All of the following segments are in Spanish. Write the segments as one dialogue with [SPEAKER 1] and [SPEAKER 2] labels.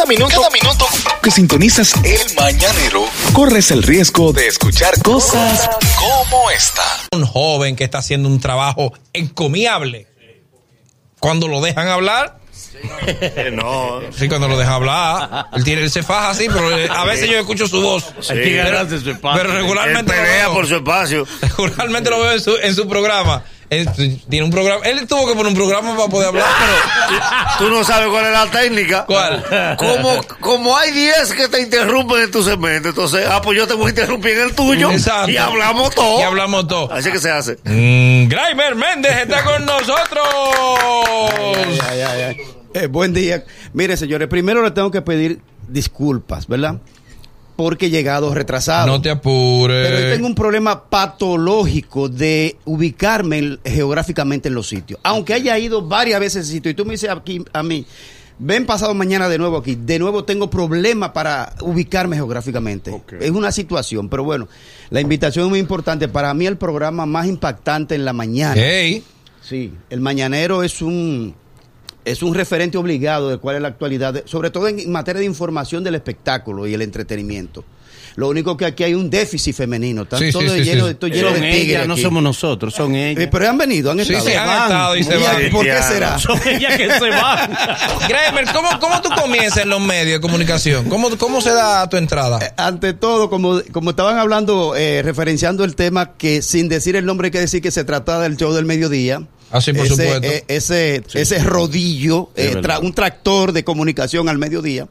[SPEAKER 1] Cada minuto, cada minuto que sintonizas el mañanero, corres el riesgo de escuchar cosas como esta.
[SPEAKER 2] Un joven que está haciendo un trabajo encomiable. Cuando lo dejan hablar,
[SPEAKER 3] no.
[SPEAKER 2] sí, cuando lo dejan hablar, él, tiene, él se faja así, pero eh, a veces yo escucho su voz. Pero
[SPEAKER 3] Él
[SPEAKER 2] regularmente lo veo,
[SPEAKER 3] por su espacio.
[SPEAKER 2] regularmente lo veo en su, en su programa. Él tiene un programa, él tuvo que poner un programa para poder hablar, pero
[SPEAKER 3] Tú no sabes cuál es la técnica.
[SPEAKER 2] ¿cuál?
[SPEAKER 3] Como, como hay 10 que te interrumpen en tu segmento, entonces, ah, pues yo te voy a interrumpir en el tuyo.
[SPEAKER 2] Exacto.
[SPEAKER 3] Y hablamos todo.
[SPEAKER 2] Y hablamos todo.
[SPEAKER 3] Así que se hace.
[SPEAKER 2] Mm, Graimer Méndez está con nosotros.
[SPEAKER 4] Ay, ay, ay. Eh, buen día. Mire, señores, primero le tengo que pedir disculpas, ¿verdad? Porque he llegado retrasado.
[SPEAKER 2] No te apures.
[SPEAKER 4] Pero yo tengo un problema patológico de ubicarme en- geográficamente en los sitios. Aunque haya ido varias veces a ese sitio y tú me dices aquí a mí, ven pasado mañana de nuevo aquí, de nuevo tengo problemas para ubicarme geográficamente. Es una situación, pero bueno, la invitación es muy importante. Para mí el programa más impactante en la mañana.
[SPEAKER 2] Hey,
[SPEAKER 4] Sí, el mañanero es un es un referente obligado de cuál es la actualidad, de- sobre todo en materia de información del espectáculo y el entretenimiento. Lo único que aquí hay un déficit femenino, están
[SPEAKER 2] Sí,
[SPEAKER 4] todos
[SPEAKER 2] sí,
[SPEAKER 4] llenos,
[SPEAKER 2] sí.
[SPEAKER 4] estoy lleno de tigres.
[SPEAKER 5] ellas, no somos nosotros, son ellas.
[SPEAKER 4] Eh, pero han venido, han
[SPEAKER 2] Sí,
[SPEAKER 4] estado.
[SPEAKER 2] sí, han estado y se
[SPEAKER 4] ¿Y
[SPEAKER 2] van.
[SPEAKER 4] ¿Por qué será?
[SPEAKER 5] Son ellas que se van.
[SPEAKER 2] Graimer, ¿cómo, ¿cómo tú comienzas en los medios de comunicación? ¿Cómo, cómo se da tu entrada?
[SPEAKER 4] Eh, Ante todo, como, como estaban hablando, eh, referenciando el tema que sin decir el nombre hay que decir que se trata del show del mediodía.
[SPEAKER 2] Ah, sí, por
[SPEAKER 4] ese,
[SPEAKER 2] supuesto.
[SPEAKER 4] eh, ese, ese rodillo, eh, tra- un tractor de comunicación al mediodía,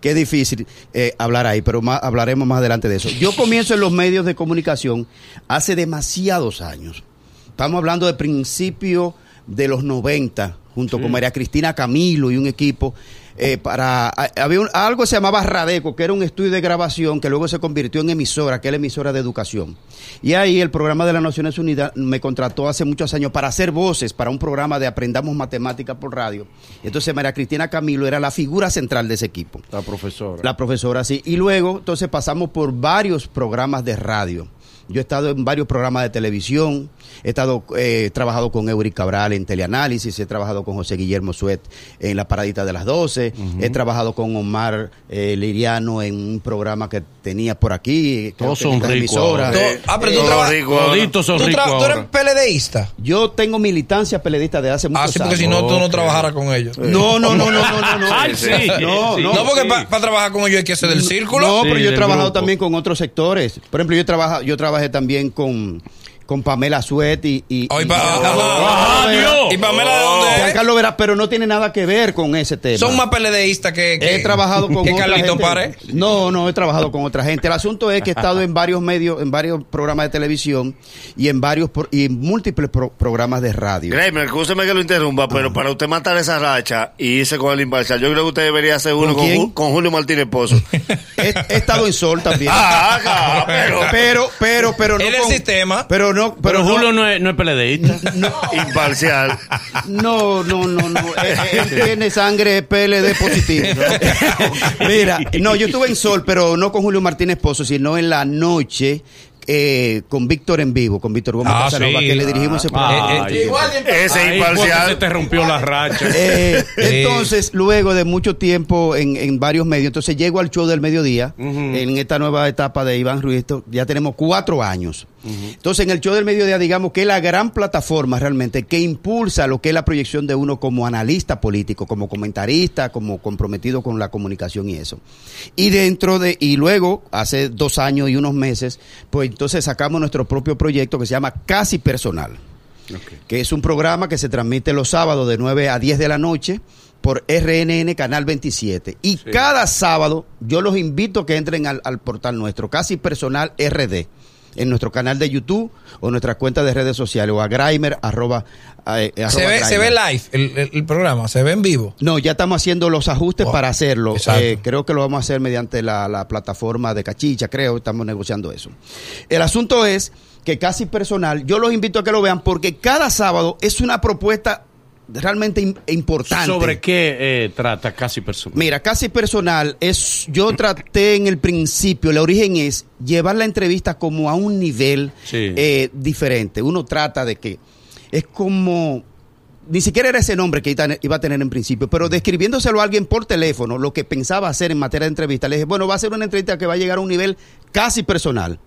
[SPEAKER 4] que es difícil eh, hablar ahí, pero más, hablaremos más adelante de eso. Yo comienzo en los medios de comunicación hace demasiados años. Estamos hablando de principio de los 90, junto con María Cristina Camilo y un equipo. Eh, para había un- algo que se llamaba Radeco, que era un estudio de grabación que luego se convirtió en emisora, que es la emisora de educación. Y ahí el programa de las Naciones Unidas me contrató hace muchos años para hacer voces para un programa de Aprendamos Matemáticas por radio. Entonces María Cristina Camilo era la figura central de ese equipo.
[SPEAKER 5] La profesora.
[SPEAKER 4] La profesora, sí. Y luego, entonces pasamos por varios programas de radio. Yo he estado en varios programas de televisión, he estado eh, he trabajado con Eury Cabral en Teleanálisis, he trabajado con José Guillermo Suet en La Paradita de las 12, he trabajado con Omar eh, Liriano en un programa que tenía por aquí.
[SPEAKER 5] Todos son ricos
[SPEAKER 2] ah, pero tú
[SPEAKER 3] Todo
[SPEAKER 2] trabajas.
[SPEAKER 5] Toditos son ricos
[SPEAKER 2] tú eres. PLDista.
[SPEAKER 4] Yo tengo militancia peledista de hace muchos
[SPEAKER 2] Ah, sí, porque
[SPEAKER 4] años.
[SPEAKER 2] si no, tú no trabajaras con ellos.
[SPEAKER 4] No, no, no, no, no, no, no.
[SPEAKER 5] Ay, sí.
[SPEAKER 4] No,
[SPEAKER 5] Sí.
[SPEAKER 4] no.
[SPEAKER 2] No, porque
[SPEAKER 5] sí.
[SPEAKER 2] para trabajar con ellos hay que ser del círculo.
[SPEAKER 4] No,
[SPEAKER 5] Sí,
[SPEAKER 4] pero yo he trabajado
[SPEAKER 5] grupo.
[SPEAKER 4] también con otros sectores. Por ejemplo, yo trabaja, yo también con, con Pamela Suet y, y,
[SPEAKER 2] Ay,
[SPEAKER 4] y-
[SPEAKER 2] pa-
[SPEAKER 4] Giancarlo-
[SPEAKER 2] ajá.
[SPEAKER 5] ¡Ah, Dios!
[SPEAKER 2] ¿Y Pamela?
[SPEAKER 4] Giancarlo Vera, pero no tiene nada que ver con ese tema.
[SPEAKER 2] Son más PLDistas que, que.
[SPEAKER 4] He trabajado con
[SPEAKER 2] que
[SPEAKER 4] otra
[SPEAKER 2] Carlito
[SPEAKER 4] gente.
[SPEAKER 2] Pared.
[SPEAKER 4] No, no he trabajado con otra gente. El asunto es que he estado en varios medios, en varios programas de televisión y en varios pro- y en múltiples pro- programas de radio.
[SPEAKER 3] Kramer, escúcheme que lo interrumpa, pero para usted matar esa racha y irse con el imparcial, yo creo que usted debería hacer uno
[SPEAKER 4] ¿Con
[SPEAKER 3] Julio Martínez Pozo.
[SPEAKER 4] He, he estado en Sol también.
[SPEAKER 3] Ah, ah, pero-
[SPEAKER 4] pero, pero, pero no
[SPEAKER 2] Él el
[SPEAKER 4] con-
[SPEAKER 2] sistema.
[SPEAKER 4] Pero no, pero,
[SPEAKER 5] Pero
[SPEAKER 4] no-
[SPEAKER 5] Julio no es, no es peledeísta.
[SPEAKER 3] imparcial.
[SPEAKER 4] No, no, no, no. Eh, Él tiene sangre PLD positivo. Mira, no, yo estuve en Sol, pero no con Julio Martínez Pozo, sino en la noche eh, con Víctor en vivo, con Víctor Gómez
[SPEAKER 2] Ah,
[SPEAKER 4] Casanova,
[SPEAKER 2] sí.
[SPEAKER 4] que le dirigimos ese programa.
[SPEAKER 5] Ah,
[SPEAKER 2] Eh, eh,
[SPEAKER 3] Ese
[SPEAKER 5] se
[SPEAKER 3] imparcial.
[SPEAKER 5] te rompió la racha.
[SPEAKER 4] Eh, entonces, luego de mucho tiempo en, en varios medios, entonces llego al show del mediodía, en esta nueva etapa de Iván Ruiz, esto- ya tenemos cuatro años. Entonces, en el show del mediodía, digamos que es la gran plataforma realmente que impulsa lo que es la proyección de uno como analista político, como comentarista, como comprometido con la comunicación y eso. Y dentro de, y luego, hace dos años y unos meses, pues entonces sacamos nuestro propio proyecto que se llama Casi Personal que es un programa que se transmite los sábados de 9 a 10 de la noche por RNN Canal 27. Y cada sábado yo los invito a que entren al, al portal nuestro, casi personal RD, en nuestro canal de YouTube o nuestra cuenta de redes sociales o a Grimer, arroba, eh,
[SPEAKER 2] Se ve, se ve live el, el- el programa, se ve en vivo.
[SPEAKER 4] No, ya estamos haciendo los ajustes para hacerlo. Eh, creo que lo vamos a hacer mediante la, la plataforma de Cachicha, creo. Estamos negociando eso. El asunto es que casi personal, yo los invito a que lo vean porque cada sábado es una propuesta realmente im- importante.
[SPEAKER 5] ¿Sobre qué eh, trata casi personal?
[SPEAKER 4] Mira, casi personal es, yo traté en el principio, el origen es llevar la entrevista como a un nivel
[SPEAKER 5] Sí.
[SPEAKER 4] eh, diferente. Uno trata de que es como ni siquiera era ese nombre que iba- iba a tener en principio, pero describiéndoselo a alguien por teléfono, lo que pensaba hacer en materia de entrevista, le dije, bueno, va a ser una entrevista que va a llegar a un nivel casi personal,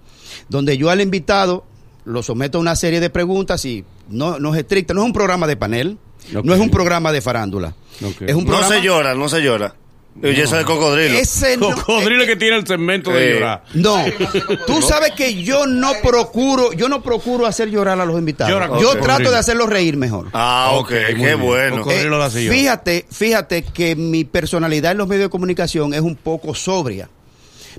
[SPEAKER 4] donde yo al invitado lo someto a una serie de preguntas y no, no es estricta, no es un programa de panel, No es un programa de farándula,
[SPEAKER 5] Ok.
[SPEAKER 4] es un
[SPEAKER 3] No se llora, no se llora. Yo eso de cocodrilo.
[SPEAKER 4] Ese no-
[SPEAKER 5] Cocodrilo que tiene el segmento de
[SPEAKER 3] Eh.
[SPEAKER 5] llorar.
[SPEAKER 4] No, tú sabes que yo no procuro, yo no procuro hacer llorar a los invitados.
[SPEAKER 5] Llora
[SPEAKER 4] yo trato de hacerlos reír mejor.
[SPEAKER 3] Ah, ok,
[SPEAKER 5] muy
[SPEAKER 3] qué
[SPEAKER 5] bien.
[SPEAKER 3] bueno.
[SPEAKER 5] Llorar.
[SPEAKER 4] fíjate, fíjate que mi personalidad en los medios de comunicación es un poco sobria.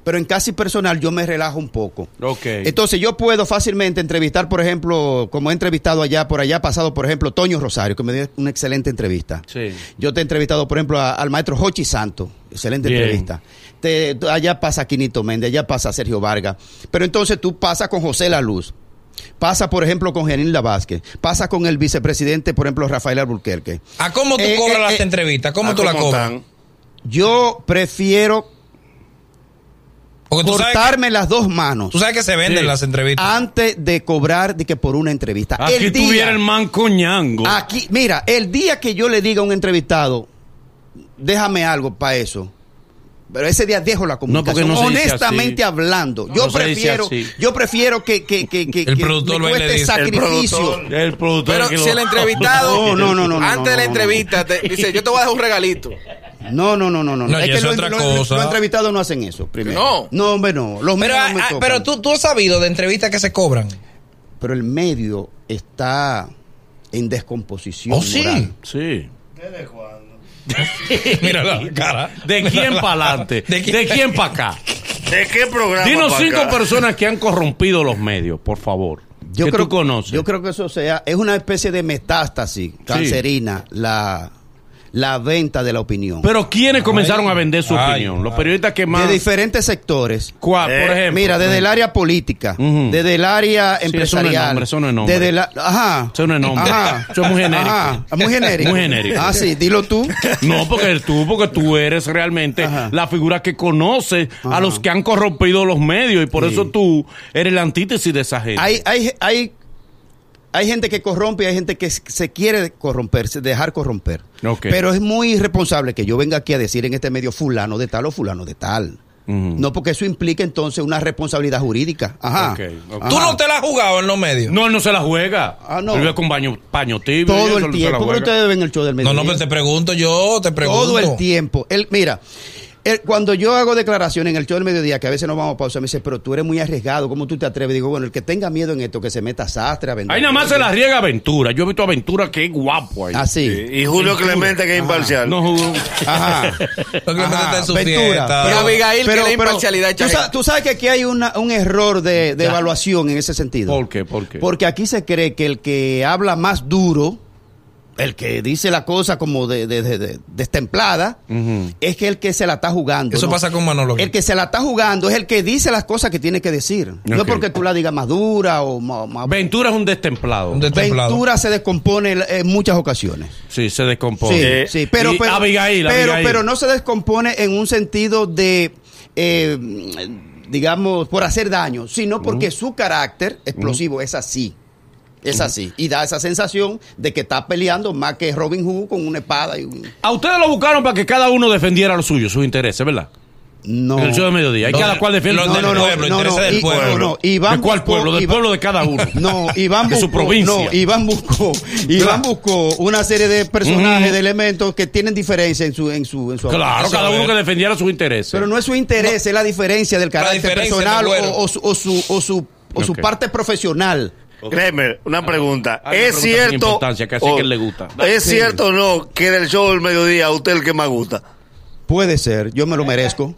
[SPEAKER 4] Pero en casi personal yo me relajo un poco.
[SPEAKER 5] Ok.
[SPEAKER 4] Entonces yo puedo fácilmente entrevistar, por ejemplo, como he entrevistado allá, por allá pasado, por ejemplo, Toño Rosario, que me dio una excelente entrevista.
[SPEAKER 5] Sí.
[SPEAKER 4] Yo te he entrevistado, por ejemplo, a- al maestro Jochi Santo. Excelente
[SPEAKER 5] Bien.
[SPEAKER 4] entrevista. Te- allá pasa Quinito Méndez, allá pasa Sergio Vargas. Pero entonces tú pasas con José La Luz. Pasa, por ejemplo, con Genilda Vázquez. Pasa con el vicepresidente, por ejemplo, Rafael Alburquerque.
[SPEAKER 2] ¿A cómo tú
[SPEAKER 4] Eh,
[SPEAKER 2] cobras
[SPEAKER 4] eh,
[SPEAKER 2] las
[SPEAKER 4] eh,
[SPEAKER 2] entrevistas? ¿Cómo tú la
[SPEAKER 3] ¿cómo
[SPEAKER 2] cobras?
[SPEAKER 3] están?
[SPEAKER 4] Yo prefiero
[SPEAKER 2] Que,
[SPEAKER 4] cortarme las dos manos
[SPEAKER 2] tú sabes que se venden
[SPEAKER 5] Sí.
[SPEAKER 2] las entrevistas.
[SPEAKER 4] antes de cobrar de que por una entrevista.
[SPEAKER 5] Aquí
[SPEAKER 4] el día,
[SPEAKER 5] tuviera el mancoñango.
[SPEAKER 4] Aquí, mira, el día que yo le diga a un entrevistado, déjame algo para eso. Pero ese día dejo la comunicación.
[SPEAKER 5] porque no
[SPEAKER 4] Honestamente hablando, yo
[SPEAKER 5] No
[SPEAKER 4] prefiero, yo prefiero que, que, que, que,
[SPEAKER 2] El
[SPEAKER 4] que
[SPEAKER 2] productor
[SPEAKER 4] me cueste
[SPEAKER 2] dice.
[SPEAKER 3] El
[SPEAKER 4] sacrificio.
[SPEAKER 3] productor.
[SPEAKER 5] el productor
[SPEAKER 6] Pero si
[SPEAKER 5] lo-
[SPEAKER 6] el entrevistado,
[SPEAKER 4] No, no, no, no, no,
[SPEAKER 6] antes
[SPEAKER 4] no,
[SPEAKER 6] de la
[SPEAKER 4] no, no.
[SPEAKER 6] entrevista, te dice, yo te voy a dejar un regalito.
[SPEAKER 4] No, no, no, no, no.
[SPEAKER 2] No,
[SPEAKER 4] es que
[SPEAKER 2] otra cosa.
[SPEAKER 4] los entrevistados no hacen eso, primero.
[SPEAKER 6] No.
[SPEAKER 4] No, hombre, no. Los
[SPEAKER 2] Pero,
[SPEAKER 4] medios
[SPEAKER 2] ah,
[SPEAKER 4] no me
[SPEAKER 2] ah,
[SPEAKER 4] tocan.
[SPEAKER 2] pero tú, tú has sabido de entrevistas que se cobran.
[SPEAKER 4] Pero el medio está en descomposición
[SPEAKER 2] Oh, sí.
[SPEAKER 4] moral.
[SPEAKER 5] Sí.
[SPEAKER 2] Mira la cara.
[SPEAKER 5] ¿De quién para adelante?
[SPEAKER 2] ¿De
[SPEAKER 5] ¿De
[SPEAKER 2] quién?
[SPEAKER 5] quién, para acá?
[SPEAKER 3] ¿De qué programa?
[SPEAKER 5] Dinos cinco
[SPEAKER 3] acá?
[SPEAKER 5] personas que han corrompido los medios, por favor.
[SPEAKER 4] Yo
[SPEAKER 5] que
[SPEAKER 4] creo,
[SPEAKER 5] tú conoces.
[SPEAKER 4] Yo creo que eso sea, es una especie de metástasis cancerina, la, la venta de la opinión.
[SPEAKER 5] Pero ¿quiénes comenzaron a vender su
[SPEAKER 2] Ay,
[SPEAKER 5] opinión? Los periodistas que más...
[SPEAKER 4] de diferentes sectores.
[SPEAKER 5] ¿Cuál,
[SPEAKER 3] Eh,
[SPEAKER 5] por ejemplo?
[SPEAKER 4] Mira, desde el área política, desde el área
[SPEAKER 5] Sí, eso no es
[SPEAKER 4] empresarial.
[SPEAKER 5] nombre, eso no es nombre.
[SPEAKER 4] Desde la, ajá.
[SPEAKER 5] Eso no es nombre.
[SPEAKER 4] Ajá.
[SPEAKER 5] Eso es muy genérico.
[SPEAKER 4] Ajá, muy genérico.
[SPEAKER 5] Muy genérico.
[SPEAKER 4] Ah, sí, dilo tú.
[SPEAKER 5] No, porque tú, porque tú eres realmente
[SPEAKER 4] Ajá.
[SPEAKER 5] la figura que conoce a los que han corrompido los medios y por
[SPEAKER 4] Sí.
[SPEAKER 5] eso tú eres la antítesis de esa gente.
[SPEAKER 4] Hay, hay, hay, hay gente que corrompe y hay gente que se quiere corromperse, dejar corromper. Pero es muy irresponsable que yo venga aquí a decir en este medio fulano de tal o fulano de tal. No, porque eso implica entonces una responsabilidad jurídica. Ajá.
[SPEAKER 2] Tú
[SPEAKER 4] Ajá.
[SPEAKER 2] no te la has jugado en los medios.
[SPEAKER 5] No, él no se la juega.
[SPEAKER 4] Ah, no.
[SPEAKER 5] Vive con baño, paño tibio. y
[SPEAKER 4] Todo
[SPEAKER 5] eso,
[SPEAKER 4] el
[SPEAKER 5] él no
[SPEAKER 4] tiempo. ¿Cómo ustedes ven el show del medio?
[SPEAKER 2] No, no, pero te pregunto yo, te pregunto.
[SPEAKER 4] Todo el tiempo. Él, mira, cuando yo hago declaraciones en el show del mediodía, que a veces nos vamos a pausa, me dice, pero tú eres muy arriesgado, ¿cómo tú te atreves? Digo, bueno, el que tenga miedo en esto, que se meta a sastre, a vender.
[SPEAKER 5] Ahí nada más se la riega Aventura. Yo he visto a Aventura que es guapo ahí.
[SPEAKER 4] Así.
[SPEAKER 3] Y Julio Clemente, que es imparcial.
[SPEAKER 5] No jugó.
[SPEAKER 4] Ajá. Ajá,
[SPEAKER 2] está en su
[SPEAKER 4] Ventura.
[SPEAKER 2] fiesta.
[SPEAKER 6] Pero Abigail, que la imparcialidad
[SPEAKER 4] tú,
[SPEAKER 6] echa
[SPEAKER 4] sa- tú sabes que aquí hay una- un error de, de evaluación en ese sentido.
[SPEAKER 5] ¿Por qué? ¿Por qué?
[SPEAKER 4] Porque aquí se cree que el que habla más duro, el que dice la cosa como de, de- de- de- destemplada, es que el que se la está jugando.
[SPEAKER 2] Eso
[SPEAKER 4] ¿no?
[SPEAKER 2] pasa con Manolo.
[SPEAKER 4] El que se la está jugando es el que dice las cosas que tiene que decir. No es
[SPEAKER 5] Ok.
[SPEAKER 4] porque tú la digas más dura o más... más-
[SPEAKER 5] Ventura es un destemplado.
[SPEAKER 2] Un destemplado.
[SPEAKER 4] Ventura se descompone en muchas ocasiones.
[SPEAKER 5] Sí, se descompone.
[SPEAKER 4] Sí,
[SPEAKER 3] Eh,
[SPEAKER 4] sí, pero, pero,
[SPEAKER 5] Abigail,
[SPEAKER 4] pero,
[SPEAKER 5] Abigail.
[SPEAKER 4] pero no se descompone en un sentido de, eh, digamos, por hacer daño, sino porque su carácter explosivo es así. Es así. Y da esa sensación de que está peleando más que Robin Hood con una espada y un...
[SPEAKER 5] A ustedes lo buscaron para que cada uno defendiera lo suyo, sus intereses, ¿verdad?
[SPEAKER 4] No.
[SPEAKER 5] En el show de mediodía. Y
[SPEAKER 2] Los-
[SPEAKER 5] cada cual defiende
[SPEAKER 2] del
[SPEAKER 4] no, no,
[SPEAKER 2] pueblo,
[SPEAKER 4] no,
[SPEAKER 2] intereses
[SPEAKER 4] no,
[SPEAKER 2] del pueblo.
[SPEAKER 4] no, no, Iván
[SPEAKER 5] ¿De cuál
[SPEAKER 4] buscó-
[SPEAKER 5] pueblo? Del
[SPEAKER 4] Iván-
[SPEAKER 5] pueblo de cada uno.
[SPEAKER 4] No, Iván
[SPEAKER 5] De
[SPEAKER 4] buscó,
[SPEAKER 5] su provincia.
[SPEAKER 4] No, Iván buscó, Iván buscó una serie de personajes, de elementos que tienen diferencia en su, en su, en su
[SPEAKER 5] Claro, cada uno que defendiera sus intereses.
[SPEAKER 4] Pero no es su interés, es la diferencia del carácter
[SPEAKER 2] diferencia,
[SPEAKER 4] personal o, o su, o su, o su, o su
[SPEAKER 5] Ok.
[SPEAKER 4] parte profesional.
[SPEAKER 3] Créeme, una pregunta.
[SPEAKER 5] Hay una
[SPEAKER 3] ¿Es
[SPEAKER 5] pregunta sin
[SPEAKER 3] cierto,
[SPEAKER 5] que así que le gusta.
[SPEAKER 3] ¿Es
[SPEAKER 4] Sí.
[SPEAKER 3] cierto o no que del show del mediodía a usted el que más gusta?
[SPEAKER 4] Puede ser, yo me lo merezco.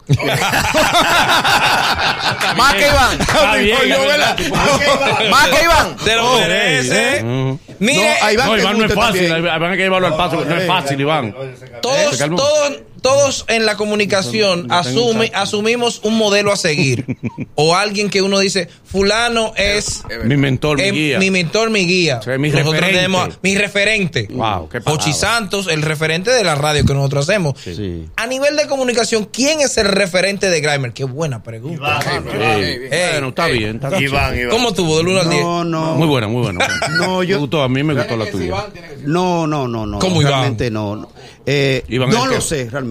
[SPEAKER 6] Más que Iván.
[SPEAKER 5] Es.
[SPEAKER 6] Más que Iván.
[SPEAKER 2] Te lo merece.
[SPEAKER 5] Ujú.
[SPEAKER 2] Mire,
[SPEAKER 4] No, a Iván
[SPEAKER 5] No, Iván no es fácil.
[SPEAKER 4] también.
[SPEAKER 5] Iván hay que llevarlo al paso. No es fácil, Iván.
[SPEAKER 2] todos, todos, todos en la comunicación asume, asumimos un modelo a seguir. o alguien que uno dice, fulano es
[SPEAKER 5] Mi mentor, mi guía.
[SPEAKER 2] mi mentor, mi guía.
[SPEAKER 5] Sí, mi
[SPEAKER 2] nosotros
[SPEAKER 5] referente.
[SPEAKER 2] tenemos a- mi referente.
[SPEAKER 5] Wow, qué
[SPEAKER 2] Jochi. Santos, el referente de la radio que nosotros hacemos.
[SPEAKER 4] Sí.
[SPEAKER 2] A nivel de comunicación, ¿quién es el referente de Grimer? Qué buena pregunta.
[SPEAKER 6] Ey,
[SPEAKER 2] Ey,
[SPEAKER 5] bueno, está bien. Está bien.
[SPEAKER 3] Iván, Iván.
[SPEAKER 2] ¿Cómo tuvo del 1 al 10?
[SPEAKER 4] No, no.
[SPEAKER 5] Muy buena, muy buena.
[SPEAKER 4] No, yo-
[SPEAKER 5] Me gustó, a mí me gustó la tuya.
[SPEAKER 4] No, no, no, no.
[SPEAKER 2] ¿Cómo Iván?
[SPEAKER 4] realmente no. no. Eh,
[SPEAKER 5] Iván
[SPEAKER 4] no lo
[SPEAKER 5] qué?
[SPEAKER 4] sé, realmente.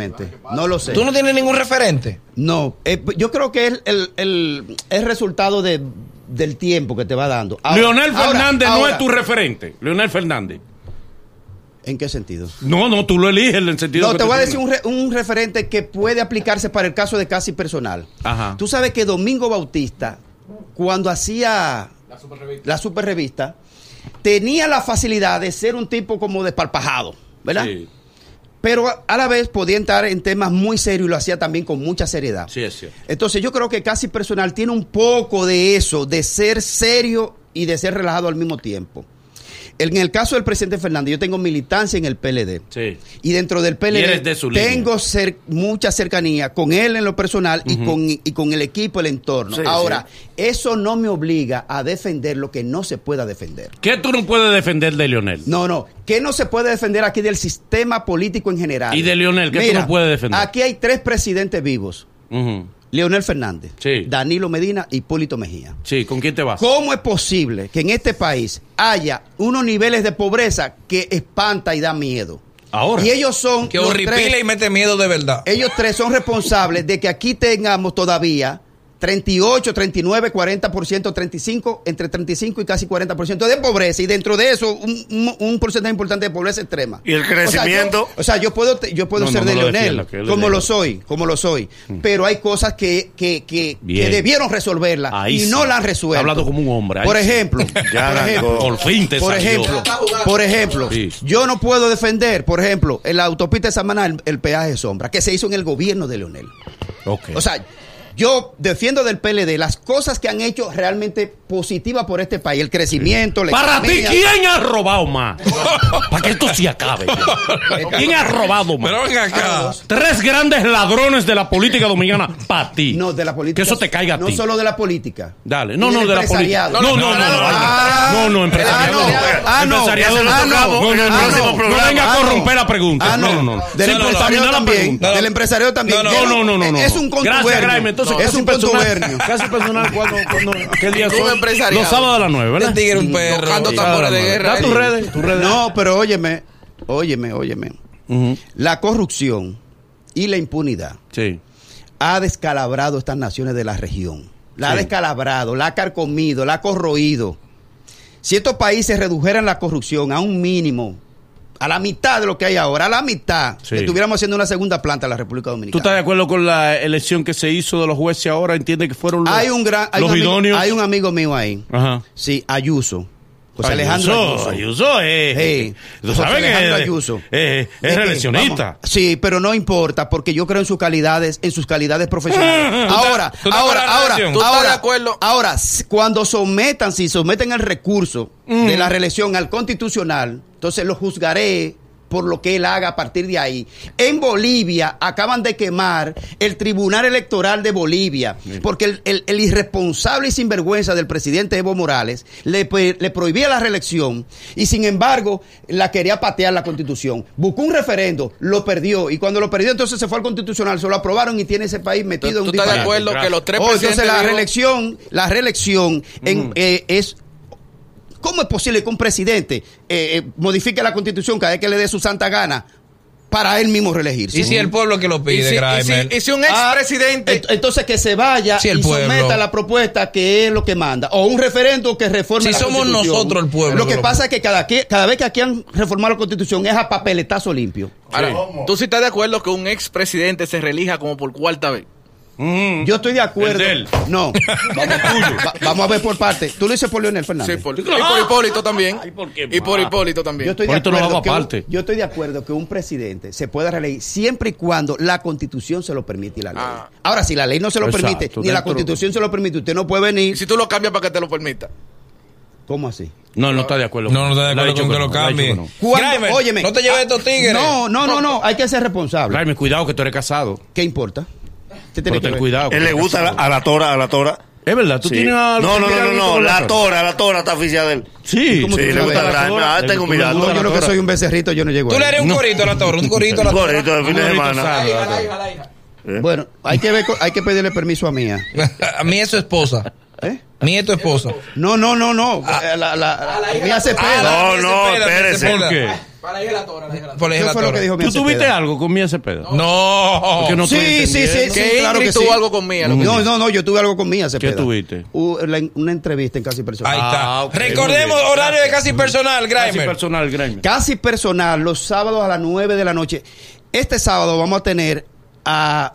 [SPEAKER 4] No lo sé.
[SPEAKER 2] ¿Tú no tienes ningún referente?
[SPEAKER 4] No, eh, yo creo que es el, el, el resultado de, del tiempo que te va dando. Ahora-
[SPEAKER 5] Leonel
[SPEAKER 4] ahora-
[SPEAKER 5] Fernández no
[SPEAKER 4] ahora,
[SPEAKER 5] es tu referente. Leonel Fernández.
[SPEAKER 4] ¿En qué sentido?
[SPEAKER 5] No, no, tú lo eliges en el sentido
[SPEAKER 4] No,
[SPEAKER 5] que
[SPEAKER 4] te
[SPEAKER 5] tú
[SPEAKER 4] voy a decir un, re- un referente que puede aplicarse para el caso de casi personal.
[SPEAKER 5] Ajá.
[SPEAKER 4] Tú sabes que Domingo Bautista, cuando hacía la super revista, tenía la facilidad de ser un tipo como desparpajado, ¿verdad?
[SPEAKER 5] Sí,
[SPEAKER 4] Pero a- la vez podía entrar en temas muy serios y lo hacía también con mucha seriedad.
[SPEAKER 5] sí, es cierto.
[SPEAKER 4] Entonces yo creo que casi personal tiene un poco de eso, de ser serio y de ser relajado al mismo tiempo. En el caso del presidente Fernández, yo tengo militancia en el PLD.
[SPEAKER 5] Sí.
[SPEAKER 4] Y dentro del PLD
[SPEAKER 5] de
[SPEAKER 4] tengo cer- mucha cercanía con él en lo personal y, con, y con el equipo, el entorno.
[SPEAKER 3] Sí,
[SPEAKER 4] Ahora, eso no me obliga a defender lo que no se pueda defender.
[SPEAKER 5] ¿Qué tú no puedes defender de Leonel?
[SPEAKER 4] No, no. ¿Qué no se puede defender aquí del sistema político en general?
[SPEAKER 5] ¿Y de Leonel? ¿Qué tú no puedes defender?
[SPEAKER 4] Aquí hay tres presidentes vivos.
[SPEAKER 5] Ujú.
[SPEAKER 4] Leonel Fernández,
[SPEAKER 5] Sí.
[SPEAKER 4] Danilo Medina y Hipólito Mejía.
[SPEAKER 5] Sí, ¿con quién te vas?
[SPEAKER 4] ¿Cómo es posible que en este país haya unos niveles de pobreza que espanta y da miedo?
[SPEAKER 5] Ahora.
[SPEAKER 4] Y ellos son
[SPEAKER 2] Que horripila y mete miedo de verdad.
[SPEAKER 4] ellos tres son responsables de que aquí tengamos todavía 38, 39, 40%, 35, entre 35 y casi 40% de pobreza y dentro de eso un, un- un porcentaje importante de pobreza extrema.
[SPEAKER 3] ¿Y el
[SPEAKER 4] O sea, yo-
[SPEAKER 3] crecimiento?
[SPEAKER 4] O sea, yo, puedo, te- yo puedo
[SPEAKER 5] No,
[SPEAKER 4] ser
[SPEAKER 5] no,
[SPEAKER 4] de
[SPEAKER 5] no
[SPEAKER 4] Leonel, como lo soy, como lo soy, pero hay cosas que, que, que, debieron resolverla
[SPEAKER 5] Ahí
[SPEAKER 4] y
[SPEAKER 5] sí.
[SPEAKER 4] no la han resuelto.
[SPEAKER 5] Hablando como un hombre,
[SPEAKER 4] Por ejemplo,
[SPEAKER 3] Ya
[SPEAKER 4] por ejemplo,
[SPEAKER 5] Por fin te
[SPEAKER 4] por ejemplo, por ejemplo,
[SPEAKER 5] Sí.
[SPEAKER 4] yo no puedo defender, por ejemplo, en la autopista de Samaná el, el peaje de sombra que se hizo en el gobierno de Leonel. O sea, yo defiendo del PLD las cosas que han hecho realmente positivas por este país, el crecimiento, la
[SPEAKER 5] Para ti. ¿quién ha robado más? Para que esto se acabe. ya. ¿Quién ha robado más?
[SPEAKER 2] Pero ven acá.
[SPEAKER 5] Tres grandes ladrones de la política dominicana para ti.
[SPEAKER 4] No, de la política.
[SPEAKER 5] Que eso te caiga a
[SPEAKER 4] No
[SPEAKER 5] ti.
[SPEAKER 4] solo de la política.
[SPEAKER 5] Dale. No, no, de la política.
[SPEAKER 4] empresariado.
[SPEAKER 5] No, no, no. No,
[SPEAKER 4] Ah,
[SPEAKER 5] no, no, empresariado.
[SPEAKER 4] ah, no. Ah, no.
[SPEAKER 5] Empresariado
[SPEAKER 4] Ese lo
[SPEAKER 5] no. No, no, no, no. No venga a
[SPEAKER 4] Ah, no.
[SPEAKER 5] corromper la pregunta.
[SPEAKER 4] Ah, no,
[SPEAKER 5] No, no, no.
[SPEAKER 4] Del
[SPEAKER 5] no, no,
[SPEAKER 4] empresario también. Del empresario también.
[SPEAKER 2] No,
[SPEAKER 5] No, no, no, no, no.
[SPEAKER 4] Es un contubernio.
[SPEAKER 5] Gracias, Graeme. Entonces,
[SPEAKER 4] es un contubernio.
[SPEAKER 5] Casi personal. ¿cuándo, cuándo, ¿Qué día son?
[SPEAKER 6] Empresariado.
[SPEAKER 5] Los sábados a las nueve, ¿verdad?
[SPEAKER 2] El tigre un perro.
[SPEAKER 6] Tocando tambores de guerra.
[SPEAKER 5] Da tus redes, tus redes.
[SPEAKER 4] No, pero óyeme, óyeme, óyeme. La corrupción y la impunidad
[SPEAKER 5] Sí.
[SPEAKER 4] ha descalabrado estas naciones de la región. La ha descalabrado, la ha carcomido, la ha corroído. Si estos países redujeran la corrupción a un mínimo, a la mitad de lo que hay ahora, a la mitad,
[SPEAKER 5] Sí.
[SPEAKER 4] estuviéramos haciendo una segunda planta en la República
[SPEAKER 5] ¿Tú
[SPEAKER 4] Dominicana.
[SPEAKER 5] estás de acuerdo con la elección que se hizo de los jueces ahora? ¿Entiende que fueron los,
[SPEAKER 4] hay un gran, hay
[SPEAKER 5] los
[SPEAKER 4] un amigo,
[SPEAKER 5] idóneos?
[SPEAKER 4] hay un amigo mío ahí.
[SPEAKER 5] Ajá.
[SPEAKER 4] Sí, Ayuso. José Alejandro
[SPEAKER 5] Ayuso,
[SPEAKER 4] Ayuso.
[SPEAKER 5] Ayuso es.
[SPEAKER 4] Sí. José
[SPEAKER 5] que
[SPEAKER 4] Alejandro
[SPEAKER 5] es,
[SPEAKER 4] Ayuso.
[SPEAKER 5] es,
[SPEAKER 4] que, vamos, sí, pero no importa porque yo creo en sus calidades, en sus calidades profesionales. ahora,
[SPEAKER 2] tú
[SPEAKER 4] ahora, ahora,
[SPEAKER 2] reelección.
[SPEAKER 6] ¿Tú estás
[SPEAKER 4] ahora,
[SPEAKER 6] de acuerdo?
[SPEAKER 4] ahora, cuando someten, si someten el recurso de la reelección al constitucional, entonces lo juzgaré por lo que él haga a partir de ahí. En Bolivia acaban de quemar el Tribunal Electoral de Bolivia, porque el, el- el irresponsable y sinvergüenza del presidente Evo Morales le, pe- le prohibía la reelección y sin embargo la quería patear la constitución. Buscó un referendo, lo perdió y cuando lo perdió entonces se fue al constitucional, se lo aprobaron y tiene ese país
[SPEAKER 6] ¿Tú,
[SPEAKER 4] metido en
[SPEAKER 6] tú
[SPEAKER 4] un
[SPEAKER 6] estás de acuerdo que los tres
[SPEAKER 4] Oh, entonces la reelección, la reelección en, eh, es ¿Cómo es posible que un presidente eh, eh, modifique la constitución cada vez que le dé su santa gana para él mismo reelegirse?
[SPEAKER 2] ¿Y si el pueblo que lo
[SPEAKER 6] Y
[SPEAKER 2] pide,
[SPEAKER 6] si, y si- y si un
[SPEAKER 4] Ah,
[SPEAKER 6] expresidente...
[SPEAKER 4] ent- entonces que se vaya
[SPEAKER 2] el
[SPEAKER 4] y
[SPEAKER 2] pueblo.
[SPEAKER 4] someta la propuesta que es lo que manda. O un referendo que reforme
[SPEAKER 2] Si
[SPEAKER 4] la
[SPEAKER 2] somos
[SPEAKER 4] constitución.
[SPEAKER 2] nosotros el pueblo
[SPEAKER 4] Lo
[SPEAKER 2] que
[SPEAKER 4] que
[SPEAKER 2] lo-
[SPEAKER 4] pasa es que cada, que- cada vez que aquí han reformado la constitución es a papeletazo limpio.
[SPEAKER 6] Ahora, ¿Tú sí estás de acuerdo que un expresidente se reelija como por cuarta vez?
[SPEAKER 5] Mm.
[SPEAKER 4] Yo estoy de acuerdo.
[SPEAKER 5] El de él.
[SPEAKER 4] No, vamos, Va- vamos a ver por parte. Tú lo dices por Leonel Fernández.
[SPEAKER 6] Sí, por, y
[SPEAKER 5] Claro.
[SPEAKER 6] por Hipólito también.
[SPEAKER 5] Ay, ¿por qué
[SPEAKER 6] y por? Hipólito también.
[SPEAKER 4] Yo estoy, de
[SPEAKER 5] Por esto no
[SPEAKER 4] acuerdo
[SPEAKER 5] hago
[SPEAKER 4] que un-
[SPEAKER 5] aparte.
[SPEAKER 4] yo estoy de acuerdo que un presidente se pueda reelegir siempre y cuando la constitución se lo permite y la ley.
[SPEAKER 6] Ah.
[SPEAKER 4] Ahora, si la ley no se lo
[SPEAKER 5] Exacto,
[SPEAKER 4] permite, ni la constitución se lo permite, usted no puede
[SPEAKER 6] Y
[SPEAKER 4] venir.
[SPEAKER 6] si tú lo cambias para que te lo permita.
[SPEAKER 4] ¿Cómo así?
[SPEAKER 5] No, no está de acuerdo.
[SPEAKER 2] No, no está de acuerdo con que
[SPEAKER 5] no,
[SPEAKER 2] lo cambie.
[SPEAKER 5] no.
[SPEAKER 4] Óyeme.
[SPEAKER 2] no te lleves
[SPEAKER 4] Ah,
[SPEAKER 2] estos tigres.
[SPEAKER 4] No, no, no, no, hay que ser responsable.
[SPEAKER 5] Jaime, cuidado que tú eres casado.
[SPEAKER 4] ¿Qué importa? ¿Qué tiene
[SPEAKER 5] Pero
[SPEAKER 4] que
[SPEAKER 5] ten
[SPEAKER 4] ver?
[SPEAKER 5] cuidado.
[SPEAKER 3] Él le gusta a la, a la tora, a la tora.
[SPEAKER 5] Es verdad, tú
[SPEAKER 3] Sí.
[SPEAKER 5] tienes
[SPEAKER 3] No,
[SPEAKER 5] algo-
[SPEAKER 3] no, no, no, no,
[SPEAKER 5] con
[SPEAKER 3] la tora, la tora está oficial de él.
[SPEAKER 5] Sí,
[SPEAKER 4] ¿Cómo
[SPEAKER 3] Sí,
[SPEAKER 4] tú
[SPEAKER 3] le gusta
[SPEAKER 4] La
[SPEAKER 5] tora.
[SPEAKER 3] Ah, tengo
[SPEAKER 5] Tú
[SPEAKER 3] mi
[SPEAKER 5] le
[SPEAKER 3] dato.
[SPEAKER 5] gusta
[SPEAKER 4] No, yo lo que soy un becerrito, yo no llego
[SPEAKER 2] Tú
[SPEAKER 4] ahí.
[SPEAKER 2] le harías un corito a la torre, un corito a la
[SPEAKER 3] Un
[SPEAKER 2] torre.
[SPEAKER 3] gorrito de fin de
[SPEAKER 5] Un
[SPEAKER 3] semana.
[SPEAKER 5] la tora.
[SPEAKER 4] Bueno, hay que ver, hay que pedirle permiso a Mía.
[SPEAKER 2] A mí es su esposa.
[SPEAKER 4] ¿Eh?
[SPEAKER 2] Mi es tu esposa.
[SPEAKER 4] No, no, no, no. La, la, la, Mía Cepeda.
[SPEAKER 3] No, no, espérese.
[SPEAKER 5] ¿Por qué?
[SPEAKER 2] Por la hija
[SPEAKER 4] ¿Qué
[SPEAKER 2] de la
[SPEAKER 4] fue lo que dijo
[SPEAKER 5] ¿Tú tuviste algo con Mía Cepeda?
[SPEAKER 2] No.
[SPEAKER 5] No
[SPEAKER 4] Sí, sí, sí, sí, claro que
[SPEAKER 6] tuvo
[SPEAKER 4] sí.
[SPEAKER 6] algo con Mía.
[SPEAKER 4] No, no, no, yo tuve algo con Mía Cepeda.
[SPEAKER 5] tuviste?
[SPEAKER 4] Uh, la- una entrevista en Casi Personal.
[SPEAKER 2] Ahí está.
[SPEAKER 5] Ah,
[SPEAKER 2] Recordemos horario de casi personal,
[SPEAKER 5] Casi
[SPEAKER 2] Grimer.
[SPEAKER 5] personal, Grimer.
[SPEAKER 4] Casi Personal, los sábados a las 9 de la noche. Este sábado vamos a tener a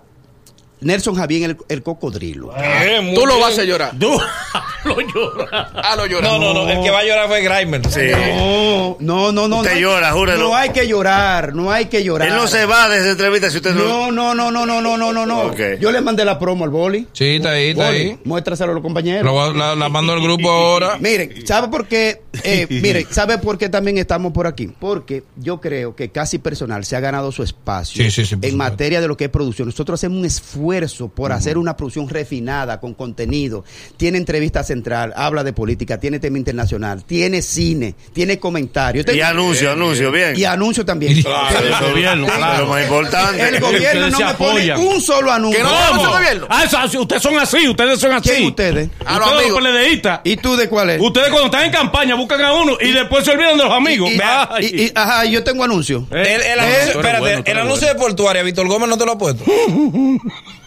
[SPEAKER 4] Nelson Javier el, cocodrilo.
[SPEAKER 2] Ah, eh,
[SPEAKER 6] Tú lo vas a llorar.
[SPEAKER 5] Tú lo lloras.
[SPEAKER 6] Ah, lo lloras.
[SPEAKER 2] No, no, no, el que va a llorar fue Grimer.
[SPEAKER 4] No, no, no, no. No,
[SPEAKER 3] llora, júralo.
[SPEAKER 4] No hay que llorar, no hay que llorar.
[SPEAKER 3] Él no se va desde entrevista si usted no.
[SPEAKER 4] No, no, no, no, no, no, no, no. Yo le mandé la promo al boli.
[SPEAKER 2] Sí, está ahí, está ahí.
[SPEAKER 4] Muéstraselo a los compañeros.
[SPEAKER 2] Lo, la, la, mando al grupo ahora.
[SPEAKER 4] Miren, ¿sabe por qué? Eh, miren, ¿sabe por qué también estamos por aquí? Porque yo creo que casi personal se ha ganado su espacio
[SPEAKER 2] sí, sí, sí,
[SPEAKER 4] en materia de lo que es producción. Nosotros hacemos un esfuerzo por hacer una producción refinada, con contenido. Tiene entrevista central, habla de política, tiene tema internacional, tiene cine, tiene comentarios.
[SPEAKER 3] Y anuncio, anuncio, bien.
[SPEAKER 4] Y anuncio también.
[SPEAKER 3] Claro,
[SPEAKER 5] El gobierno, claro.
[SPEAKER 3] lo más importante.
[SPEAKER 4] El gobierno no me
[SPEAKER 5] se
[SPEAKER 4] pone
[SPEAKER 5] apoyan.
[SPEAKER 4] un solo anuncio.
[SPEAKER 6] Que no gobierno?
[SPEAKER 5] Ah, eso, ustedes son así, ustedes son así.
[SPEAKER 4] ¿Quién ustedes?
[SPEAKER 6] A los
[SPEAKER 5] ustedes
[SPEAKER 6] amigos.
[SPEAKER 5] los PLDistas.
[SPEAKER 4] ¿Y tú de cuál es?
[SPEAKER 5] Ustedes cuando están en campaña buscan a uno y después se olvidan de los amigos.
[SPEAKER 4] Y- y-
[SPEAKER 5] Ay.
[SPEAKER 4] y- y- ajá, yo tengo anuncio.
[SPEAKER 5] Eh,
[SPEAKER 2] El, el
[SPEAKER 5] eh,
[SPEAKER 2] anuncio, espérate,
[SPEAKER 5] bueno,
[SPEAKER 2] el anuncio
[SPEAKER 5] bueno.
[SPEAKER 2] de Portuaria, Víctor Gómez no te lo ha puesto.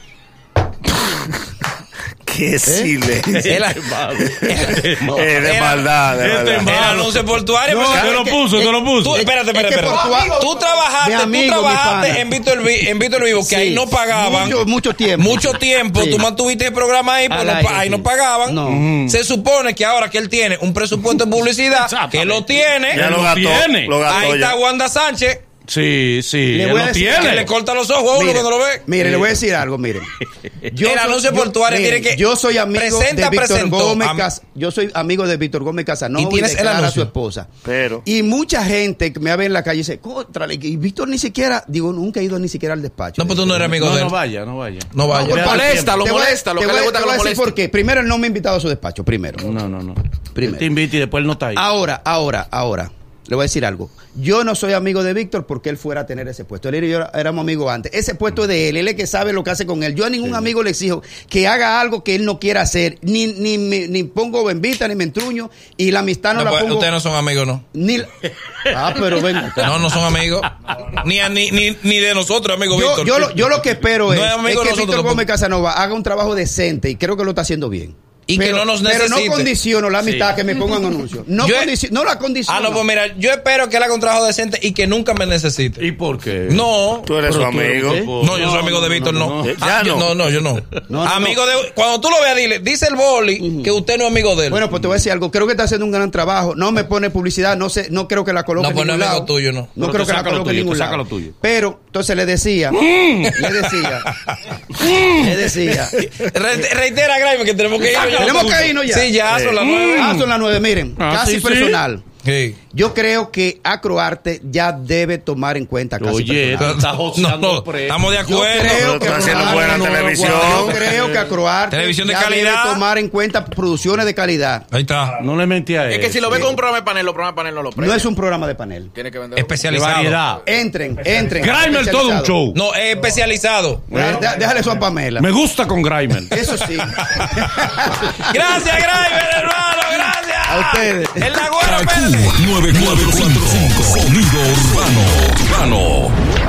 [SPEAKER 3] Qué silencio.
[SPEAKER 2] El,
[SPEAKER 3] Eh, de maldad, de
[SPEAKER 5] Este
[SPEAKER 3] verdad.
[SPEAKER 2] el
[SPEAKER 5] malo.
[SPEAKER 2] anuncio de Portuaria.
[SPEAKER 4] No,
[SPEAKER 2] pues,
[SPEAKER 5] Te lo puso, te lo puso.
[SPEAKER 2] Tú, espérate,
[SPEAKER 4] Es
[SPEAKER 2] espérate,
[SPEAKER 4] que
[SPEAKER 2] espérate.
[SPEAKER 4] Portua-
[SPEAKER 2] Tú trabajaste,
[SPEAKER 4] amigo,
[SPEAKER 2] tú trabajaste en Víctor, en Víctor Vivo, que
[SPEAKER 4] Sí,
[SPEAKER 2] ahí no pagaban.
[SPEAKER 4] Mucho, mucho tiempo.
[SPEAKER 2] Mucho tiempo,
[SPEAKER 4] Sí.
[SPEAKER 2] tú mantuviste el programa ahí, pues no
[SPEAKER 4] aire,
[SPEAKER 2] pa- ahí
[SPEAKER 4] sí.
[SPEAKER 2] no pagaban.
[SPEAKER 4] No.
[SPEAKER 2] Se supone que ahora que él tiene un presupuesto de publicidad, que lo tiene,
[SPEAKER 3] Ya lo gastó.
[SPEAKER 2] ahí está. Wanda Sánchez,
[SPEAKER 5] Sí, sí.
[SPEAKER 4] Le
[SPEAKER 5] él
[SPEAKER 4] voy a decir
[SPEAKER 2] que le corta los ojos a uno
[SPEAKER 4] Mire,
[SPEAKER 2] cuando lo ve.
[SPEAKER 4] Mire, le voy a decir algo, miren. Yo
[SPEAKER 2] El
[SPEAKER 4] soy-
[SPEAKER 2] anuncio
[SPEAKER 4] yo-
[SPEAKER 2] portuario tiene que-
[SPEAKER 4] Yo soy amigo
[SPEAKER 2] Presenta,
[SPEAKER 4] de Víctor. Gómez
[SPEAKER 2] Am-
[SPEAKER 4] Cas- Yo soy amigo de Víctor Gómez Casanova
[SPEAKER 2] Y
[SPEAKER 4] y,
[SPEAKER 2] tienes el anuncio.
[SPEAKER 4] su esposa.
[SPEAKER 3] Pero.
[SPEAKER 4] Y mucha gente que me ve en la calle dice, contra, y Víctor ni siquiera, digo, nunca he ido ni siquiera al despacho.
[SPEAKER 2] No, pues tú no eres amigo
[SPEAKER 5] No,
[SPEAKER 2] de él.
[SPEAKER 5] no vaya, no vaya.
[SPEAKER 2] No vaya.
[SPEAKER 4] parte-
[SPEAKER 6] molesta, lo
[SPEAKER 4] a-
[SPEAKER 6] molesta, lo
[SPEAKER 4] te
[SPEAKER 6] que
[SPEAKER 4] voy
[SPEAKER 6] le
[SPEAKER 4] a-
[SPEAKER 6] gusta
[SPEAKER 4] a
[SPEAKER 6] lo
[SPEAKER 4] por qué. Primero, él no me ha invitado a su despacho, primero.
[SPEAKER 5] No, no, no.
[SPEAKER 4] Primero.
[SPEAKER 5] Te invita y después él no está ahí.
[SPEAKER 4] Ahora, ahora, ahora. Le voy a decir algo. Yo no soy amigo de Víctor porque él fuera a tener ese puesto. Él y yo éramos amigos antes. Ese puesto es de él. Él es el que sabe lo que hace con él. Yo a ningún amigo le exijo que haga algo que él no quiera hacer. Ni, ni, ni pongo bembita, ni me entruño. Y la amistad no,
[SPEAKER 2] No,
[SPEAKER 4] la
[SPEAKER 2] pues,
[SPEAKER 4] pongo.
[SPEAKER 2] ustedes no son amigos, ¿no?
[SPEAKER 4] Ni la- Ah, pero ven. acá.
[SPEAKER 2] No, no son amigos. Ni, a- ni, ni, ni de nosotros, amigo
[SPEAKER 4] Yo,
[SPEAKER 2] Víctor.
[SPEAKER 4] yo, lo, yo lo que espero
[SPEAKER 2] No
[SPEAKER 4] es,
[SPEAKER 2] es
[SPEAKER 4] que Víctor. Gómez Casanova haga un trabajo decente y creo que lo está haciendo bien.
[SPEAKER 2] Y que no nos
[SPEAKER 4] Pero
[SPEAKER 2] necesite.
[SPEAKER 4] no condiciono la amistad
[SPEAKER 5] Sí.
[SPEAKER 4] que me pongan anuncios. No,
[SPEAKER 2] Yo-
[SPEAKER 4] condici- no la condiciono.
[SPEAKER 2] Ah, no, pues mira, yo espero que él haga un trabajo decente y que nunca me necesite.
[SPEAKER 5] ¿Y por qué?
[SPEAKER 2] No.
[SPEAKER 3] Tú eres su
[SPEAKER 5] Pero eres
[SPEAKER 3] amigo.
[SPEAKER 2] No, yo soy amigo de Víctor, no.
[SPEAKER 3] no.
[SPEAKER 2] Ah, yo-
[SPEAKER 3] no.
[SPEAKER 2] no, no, yo no.
[SPEAKER 4] no,
[SPEAKER 2] amigo de. Cuando tú lo veas, dile, dice el boli que usted no es amigo de él.
[SPEAKER 4] Bueno, pues te voy a decir algo. Creo que está haciendo un gran trabajo. No me pone publicidad. No sé, no creo que la coloque
[SPEAKER 2] No, pues no es amigo
[SPEAKER 4] lado.
[SPEAKER 2] tuyo, no.
[SPEAKER 4] No
[SPEAKER 5] Pero
[SPEAKER 4] creo que la coloque en
[SPEAKER 5] tuyo,
[SPEAKER 4] ningún lado.
[SPEAKER 5] lo tuyo.
[SPEAKER 4] Pero entonces le decía, le decía, le decía.
[SPEAKER 2] Re- reitera, Graeme, que tenemos que ir.
[SPEAKER 4] Tenemos que irnos ya.
[SPEAKER 2] Sí, ya, son las nueve.
[SPEAKER 4] Ah, son las nueve. Miren,
[SPEAKER 5] Ah,
[SPEAKER 4] casi
[SPEAKER 5] sí.
[SPEAKER 4] personal.
[SPEAKER 2] Sí.
[SPEAKER 4] Yo creo que Acroarte ya debe tomar en cuenta casi
[SPEAKER 5] Oye, está
[SPEAKER 2] No, no, estamos de
[SPEAKER 4] Yo
[SPEAKER 2] acuerdo.
[SPEAKER 4] creo que
[SPEAKER 3] Está haciendo buena
[SPEAKER 4] no, no,
[SPEAKER 3] televisión.
[SPEAKER 4] Yo creo que Acroarte
[SPEAKER 2] Televisión de
[SPEAKER 4] ya
[SPEAKER 2] calidad.
[SPEAKER 4] debe tomar en cuenta producciones de calidad.
[SPEAKER 2] Ahí está.
[SPEAKER 5] No le mentí a él.
[SPEAKER 6] Es que si lo ve con un programa de panel, los programas de panel no lo
[SPEAKER 4] No
[SPEAKER 6] premian.
[SPEAKER 4] es un programa de panel.
[SPEAKER 6] Tiene que vender.
[SPEAKER 5] De
[SPEAKER 2] Especializado.
[SPEAKER 5] variedad.
[SPEAKER 4] Entren, entren.
[SPEAKER 5] Grimer todo un show.
[SPEAKER 2] No, es especializado.
[SPEAKER 4] Déjale eso a Pamela.
[SPEAKER 5] Me gusta con Grimer.
[SPEAKER 4] Eso sí.
[SPEAKER 2] Gracias, Graeme, hermano, gracias.
[SPEAKER 4] A ustedes.
[SPEAKER 2] El Lagüero
[SPEAKER 1] Kaku
[SPEAKER 2] Verde.
[SPEAKER 1] 9445. Sonido urbano. Urbano.